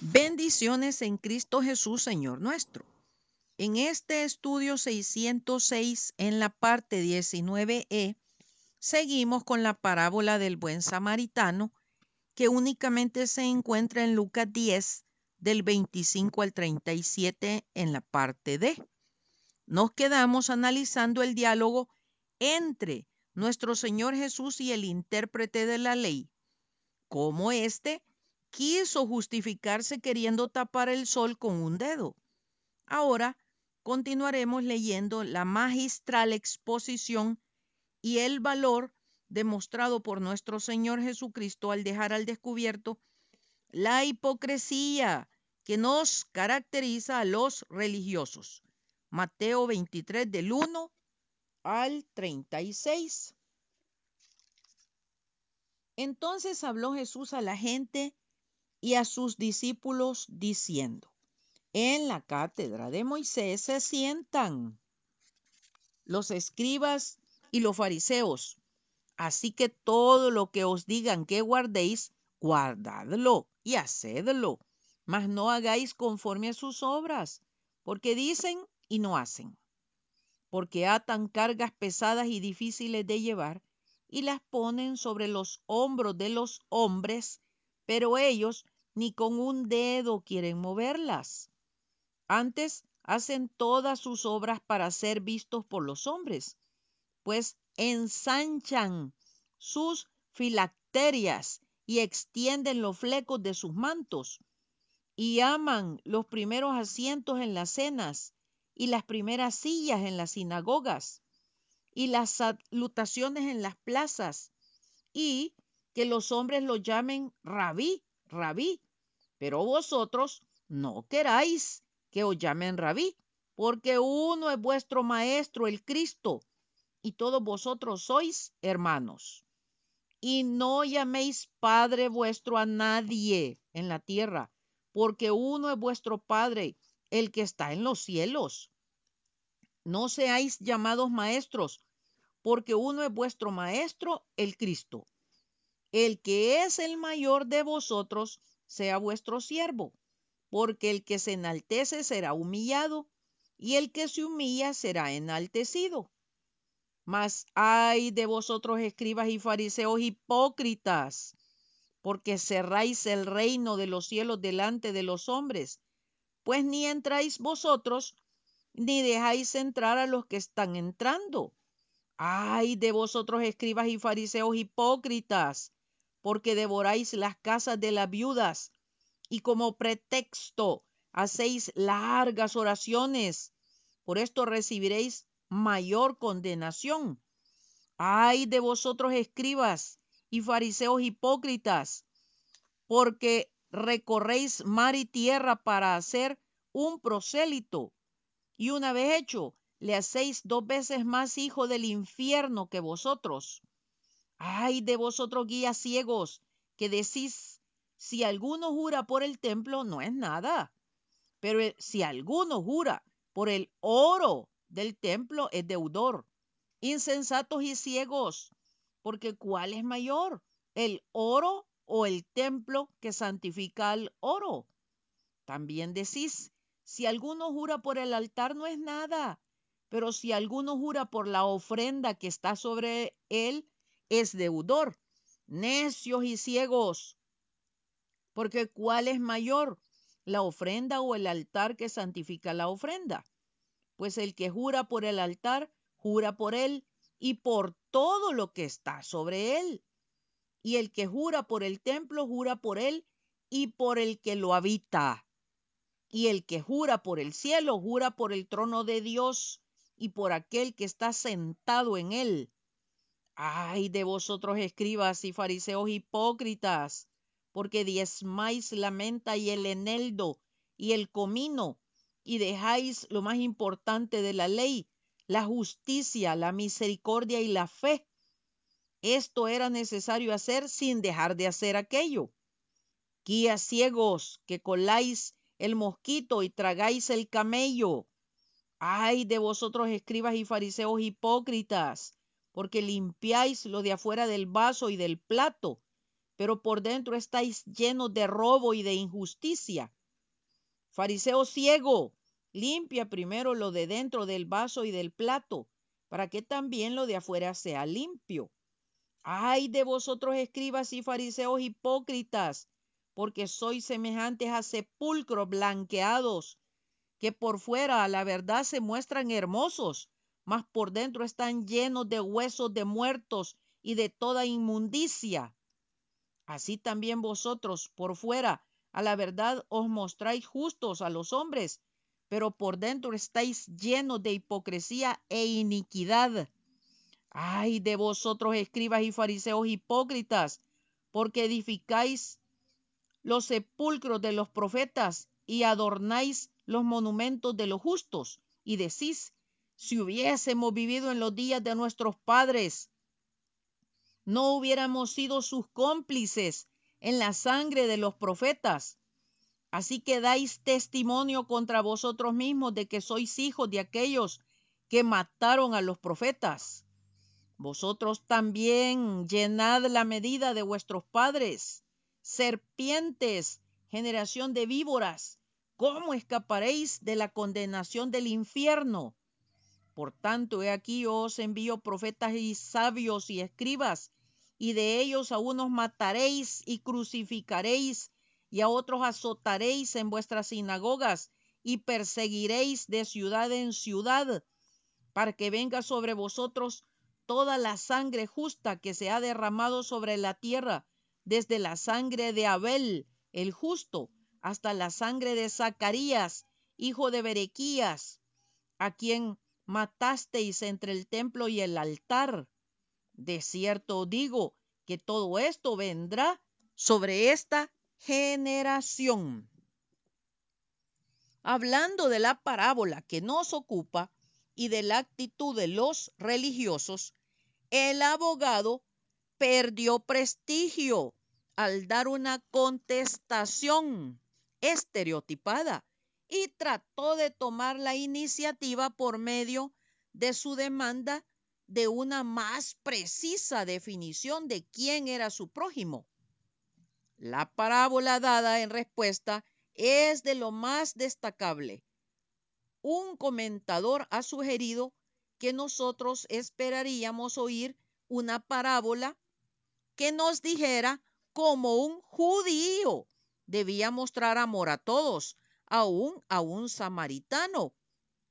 Bendiciones en Cristo Jesús, Señor nuestro. En este estudio 606, en la parte 19e, seguimos con la parábola del buen samaritano, que únicamente se encuentra en Lucas 10, del 25 al 37, en la parte D. Nos quedamos analizando el diálogo entre nuestro Señor Jesús y el intérprete de la ley, cómo éste quiso justificarse queriendo tapar el sol con un dedo. Ahora continuaremos leyendo la magistral exposición y el valor demostrado por nuestro Señor Jesucristo al dejar al descubierto la hipocresía que nos caracteriza a los religiosos. Mateo 23 del 1 al 36. Entonces habló Jesús a la gente y a sus discípulos diciendo, en la cátedra de Moisés se sientan los escribas y los fariseos. Así que todo lo que os digan que guardéis, guardadlo y hacedlo, mas no hagáis conforme a sus obras, porque dicen y no hacen, porque atan cargas pesadas y difíciles de llevar y las ponen sobre los hombros de los hombres pero ellos ni con un dedo quieren moverlas. Antes hacen todas sus obras para ser vistos por los hombres, pues ensanchan sus filacterias y extienden los flecos de sus mantos, y aman los primeros asientos en las cenas y las primeras sillas en las sinagogas y las salutaciones en las plazas y que los hombres lo llamen rabí, rabí, pero vosotros no queráis que os llamen rabí, porque uno es vuestro maestro, el Cristo, y todos vosotros sois hermanos. Y no llaméis Padre vuestro a nadie en la tierra, porque uno es vuestro Padre, el que está en los cielos. No seáis llamados maestros, porque uno es vuestro maestro, el Cristo el que es el mayor de vosotros sea vuestro siervo, porque el que se enaltece será humillado, y el que se humilla será enaltecido. Mas ay de vosotros escribas y fariseos hipócritas, porque cerráis el reino de los cielos delante de los hombres, pues ni entráis vosotros, ni dejáis entrar a los que están entrando. Ay de vosotros escribas y fariseos hipócritas, porque devoráis las casas de las viudas y como pretexto hacéis largas oraciones. Por esto recibiréis mayor condenación. Ay de vosotros escribas y fariseos hipócritas, porque recorréis mar y tierra para hacer un prosélito, y una vez hecho, le hacéis dos veces más hijo del infierno que vosotros. Ay de vosotros guías ciegos, que decís, si alguno jura por el templo, no es nada. Pero si alguno jura por el oro del templo, es deudor. Insensatos y ciegos, porque ¿cuál es mayor? ¿El oro o el templo que santifica al oro? También decís, si alguno jura por el altar, no es nada. Pero si alguno jura por la ofrenda que está sobre él, es deudor. Necios y ciegos. Porque ¿cuál es mayor? ¿La ofrenda o el altar que santifica la ofrenda? Pues el que jura por el altar, jura por él y por todo lo que está sobre él. Y el que jura por el templo, jura por él y por el que lo habita. Y el que jura por el cielo, jura por el trono de Dios y por aquel que está sentado en él. Ay de vosotros escribas y fariseos hipócritas, porque diezmáis la menta y el eneldo y el comino, y dejáis lo más importante de la ley, la justicia, la misericordia y la fe. Esto era necesario hacer sin dejar de hacer aquello. Guías ciegos que coláis el mosquito y tragáis el camello. Ay de vosotros escribas y fariseos hipócritas, porque limpiáis lo de afuera del vaso y del plato, pero por dentro estáis llenos de robo y de injusticia. Fariseo ciego, limpia primero lo de dentro del vaso y del plato, para que también lo de afuera sea limpio. Ay de vosotros escribas y fariseos hipócritas, porque sois semejantes a sepulcros blanqueados, que por fuera a la verdad se muestran hermosos, mas por dentro están llenos de huesos de muertos y de toda inmundicia. Así también vosotros por fuera a la verdad os mostráis justos a los hombres, pero por dentro estáis llenos de hipocresía e iniquidad. Ay de vosotros, escribas y fariseos hipócritas, porque edificáis los sepulcros de los profetas y adornáis los monumentos de los justos, y decís, si hubiésemos vivido en los días de nuestros padres, no hubiéramos sido sus cómplices en la sangre de los profetas. Así que dais testimonio contra vosotros mismos de que sois hijos de aquellos que mataron a los profetas. Vosotros también llenad la medida de vuestros padres, serpientes, generación de víboras. ¿Cómo escaparéis de la condenación del infierno? Por tanto, he aquí yo os envío profetas y sabios y escribas, y de ellos a unos mataréis y crucificaréis, y a otros azotaréis en vuestras sinagogas, y perseguiréis de ciudad en ciudad, para que venga sobre vosotros toda la sangre justa que se ha derramado sobre la tierra, desde la sangre de Abel, el justo, hasta la sangre de Zacarías, hijo de Berequías, a quien matasteis entre el templo y el altar. De cierto digo que todo esto vendrá sobre esta generación. Hablando de la parábola que nos ocupa y de la actitud de los religiosos, el abogado perdió prestigio al dar una contestación estereotipada y trató de tomar la iniciativa por medio de su demanda de una más precisa definición de quién era su prójimo. La parábola dada en respuesta es de lo más destacable. Un comentador ha sugerido que nosotros esperaríamos oír una parábola que nos dijera cómo un judío debía mostrar amor a todos, aún a un samaritano.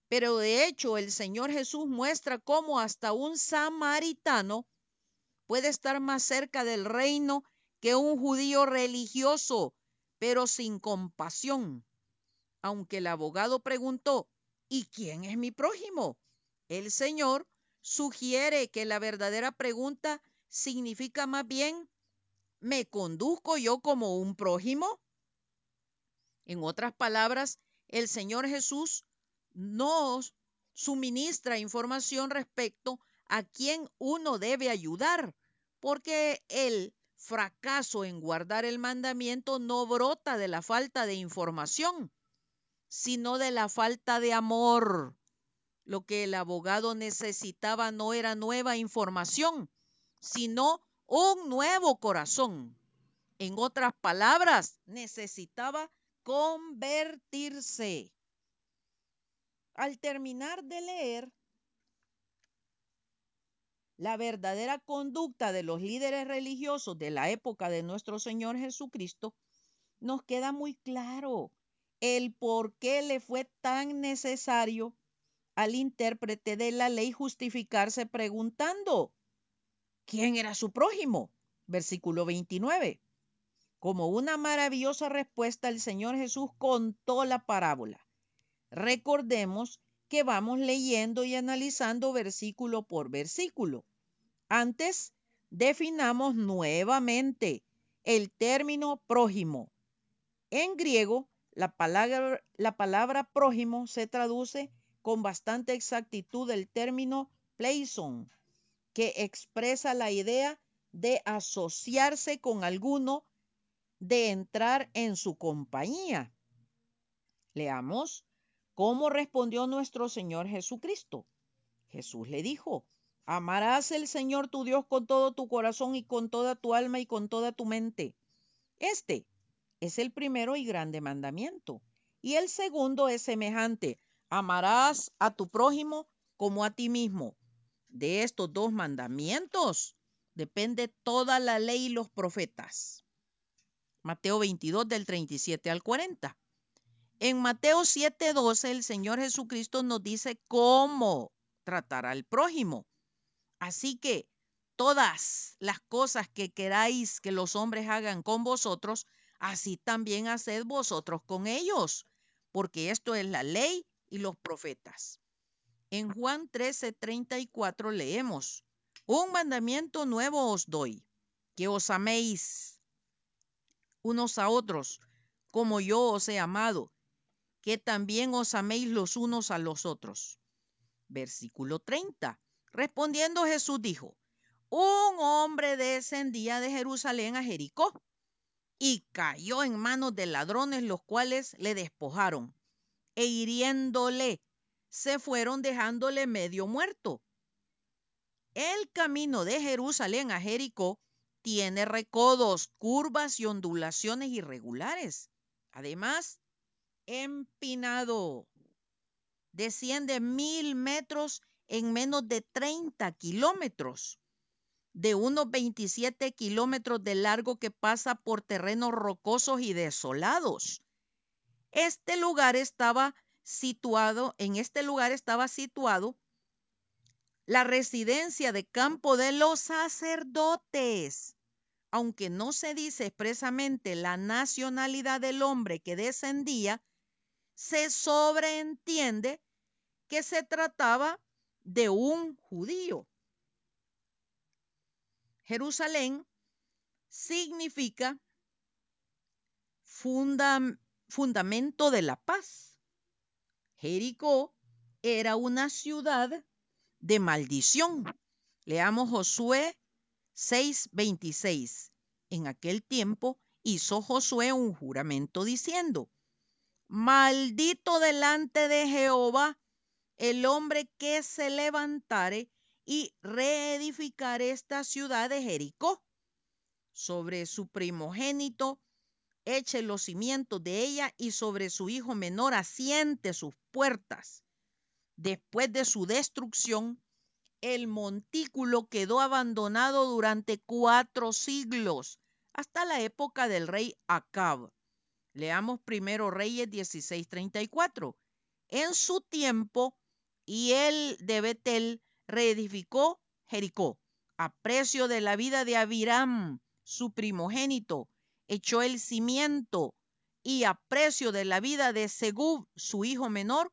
Pero de hecho el Señor Jesús muestra cómo hasta un samaritano puede estar más cerca del reino que un judío religioso, pero sin compasión. Aunque el abogado preguntó, ¿y quién es mi prójimo? El Señor sugiere que la verdadera pregunta significa más bien, ¿me conduzco yo como un prójimo? En otras palabras, el Señor Jesús nos suministra información respecto a quién uno debe ayudar, porque el fracaso en guardar el mandamiento no brota de la falta de información, sino de la falta de amor. Lo que el abogado necesitaba no era nueva información, sino un nuevo corazón. En otras palabras, necesitaba convertirse. Al terminar de leer la verdadera conducta de los líderes religiosos de la época de nuestro Señor Jesucristo, nos queda muy claro el por qué le fue tan necesario al intérprete de la ley justificarse preguntando, ¿quién era su prójimo? Versículo 29. Como una maravillosa respuesta, el Señor Jesús contó la parábola. Recordemos que vamos leyendo y analizando versículo por versículo. Antes, definamos nuevamente el término prójimo. En griego, la palabra, la palabra prójimo se traduce con bastante exactitud el término pleison, que expresa la idea de asociarse con alguno, de entrar en su compañía. Leamos cómo respondió nuestro Señor Jesucristo. Jesús le dijo, Amarás el Señor tu Dios con todo tu corazón y con toda tu alma y con toda tu mente. Este es el primero y grande mandamiento. Y el segundo es semejante. Amarás a tu prójimo como a ti mismo. De estos dos mandamientos depende toda la ley y los profetas. Mateo 22 del 37 al 40. En Mateo 7:12 el Señor Jesucristo nos dice cómo tratar al prójimo. Así que todas las cosas que queráis que los hombres hagan con vosotros, así también haced vosotros con ellos, porque esto es la ley y los profetas. En Juan 13:34 leemos, un mandamiento nuevo os doy, que os améis unos a otros, como yo os he amado, que también os améis los unos a los otros. Versículo 30. Respondiendo Jesús dijo, un hombre descendía de Jerusalén a Jericó y cayó en manos de ladrones, los cuales le despojaron e hiriéndole, se fueron dejándole medio muerto. El camino de Jerusalén a Jericó tiene recodos, curvas y ondulaciones irregulares. Además, empinado. Desciende mil metros en menos de 30 kilómetros, de unos 27 kilómetros de largo que pasa por terrenos rocosos y desolados. Este lugar estaba situado, en este lugar estaba situado la residencia de campo de los sacerdotes aunque no se dice expresamente la nacionalidad del hombre que descendía, se sobreentiende que se trataba de un judío. Jerusalén significa fundamento de la paz. Jericó era una ciudad de maldición. Leamos Josué 6:26. En aquel tiempo hizo Josué un juramento diciendo, Maldito delante de Jehová el hombre que se levantare y reedificare esta ciudad de Jericó. Sobre su primogénito eche los cimientos de ella y sobre su hijo menor asiente sus puertas. Después de su destrucción, el montículo quedó abandonado durante cuatro siglos, hasta la época del rey Acab. Leamos primero Reyes 16:34. En su tiempo, y él de Betel reedificó Jericó, a precio de la vida de Abiram, su primogénito, echó el cimiento, y a precio de la vida de Segub, su hijo menor,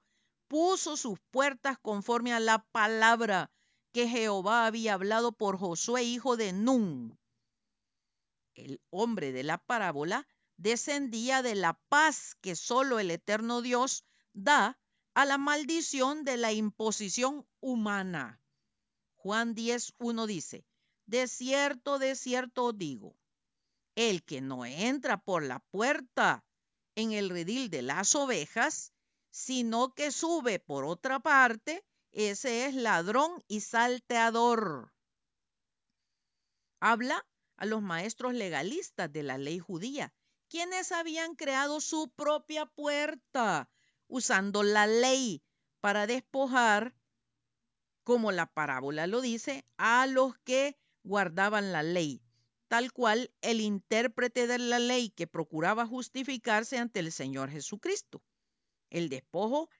puso sus puertas conforme a la palabra que Jehová había hablado por Josué, hijo de Nun. El hombre de la parábola descendía de la paz que solo el eterno Dios da a la maldición de la imposición humana. Juan 10, 1 dice, de cierto, de cierto digo, el que no entra por la puerta en el redil de las ovejas, sino que sube por otra parte, ese es ladrón y salteador. Habla a los maestros legalistas de la ley judía, quienes habían creado su propia puerta usando la ley para despojar, como la parábola lo dice, a los que guardaban la ley, tal cual el intérprete de la ley que procuraba justificarse ante el Señor Jesucristo. El despojo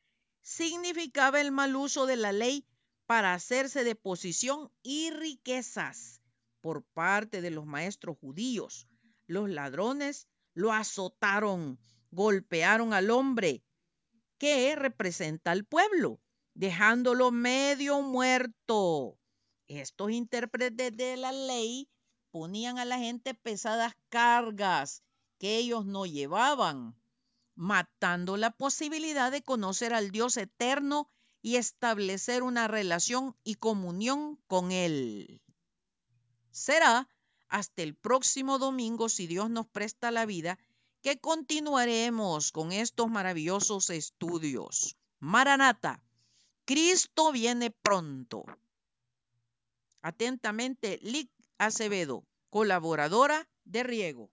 significaba el mal uso de la ley para hacerse de posición y riquezas por parte de los maestros judíos. Los ladrones lo azotaron, golpearon al hombre que representa al pueblo, dejándolo medio muerto. Estos intérpretes de la ley ponían a la gente pesadas cargas que ellos no llevaban matando la posibilidad de conocer al Dios eterno y establecer una relación y comunión con Él. Será hasta el próximo domingo, si Dios nos presta la vida, que continuaremos con estos maravillosos estudios. Maranata, Cristo viene pronto. Atentamente, Lic Acevedo, colaboradora de Riego.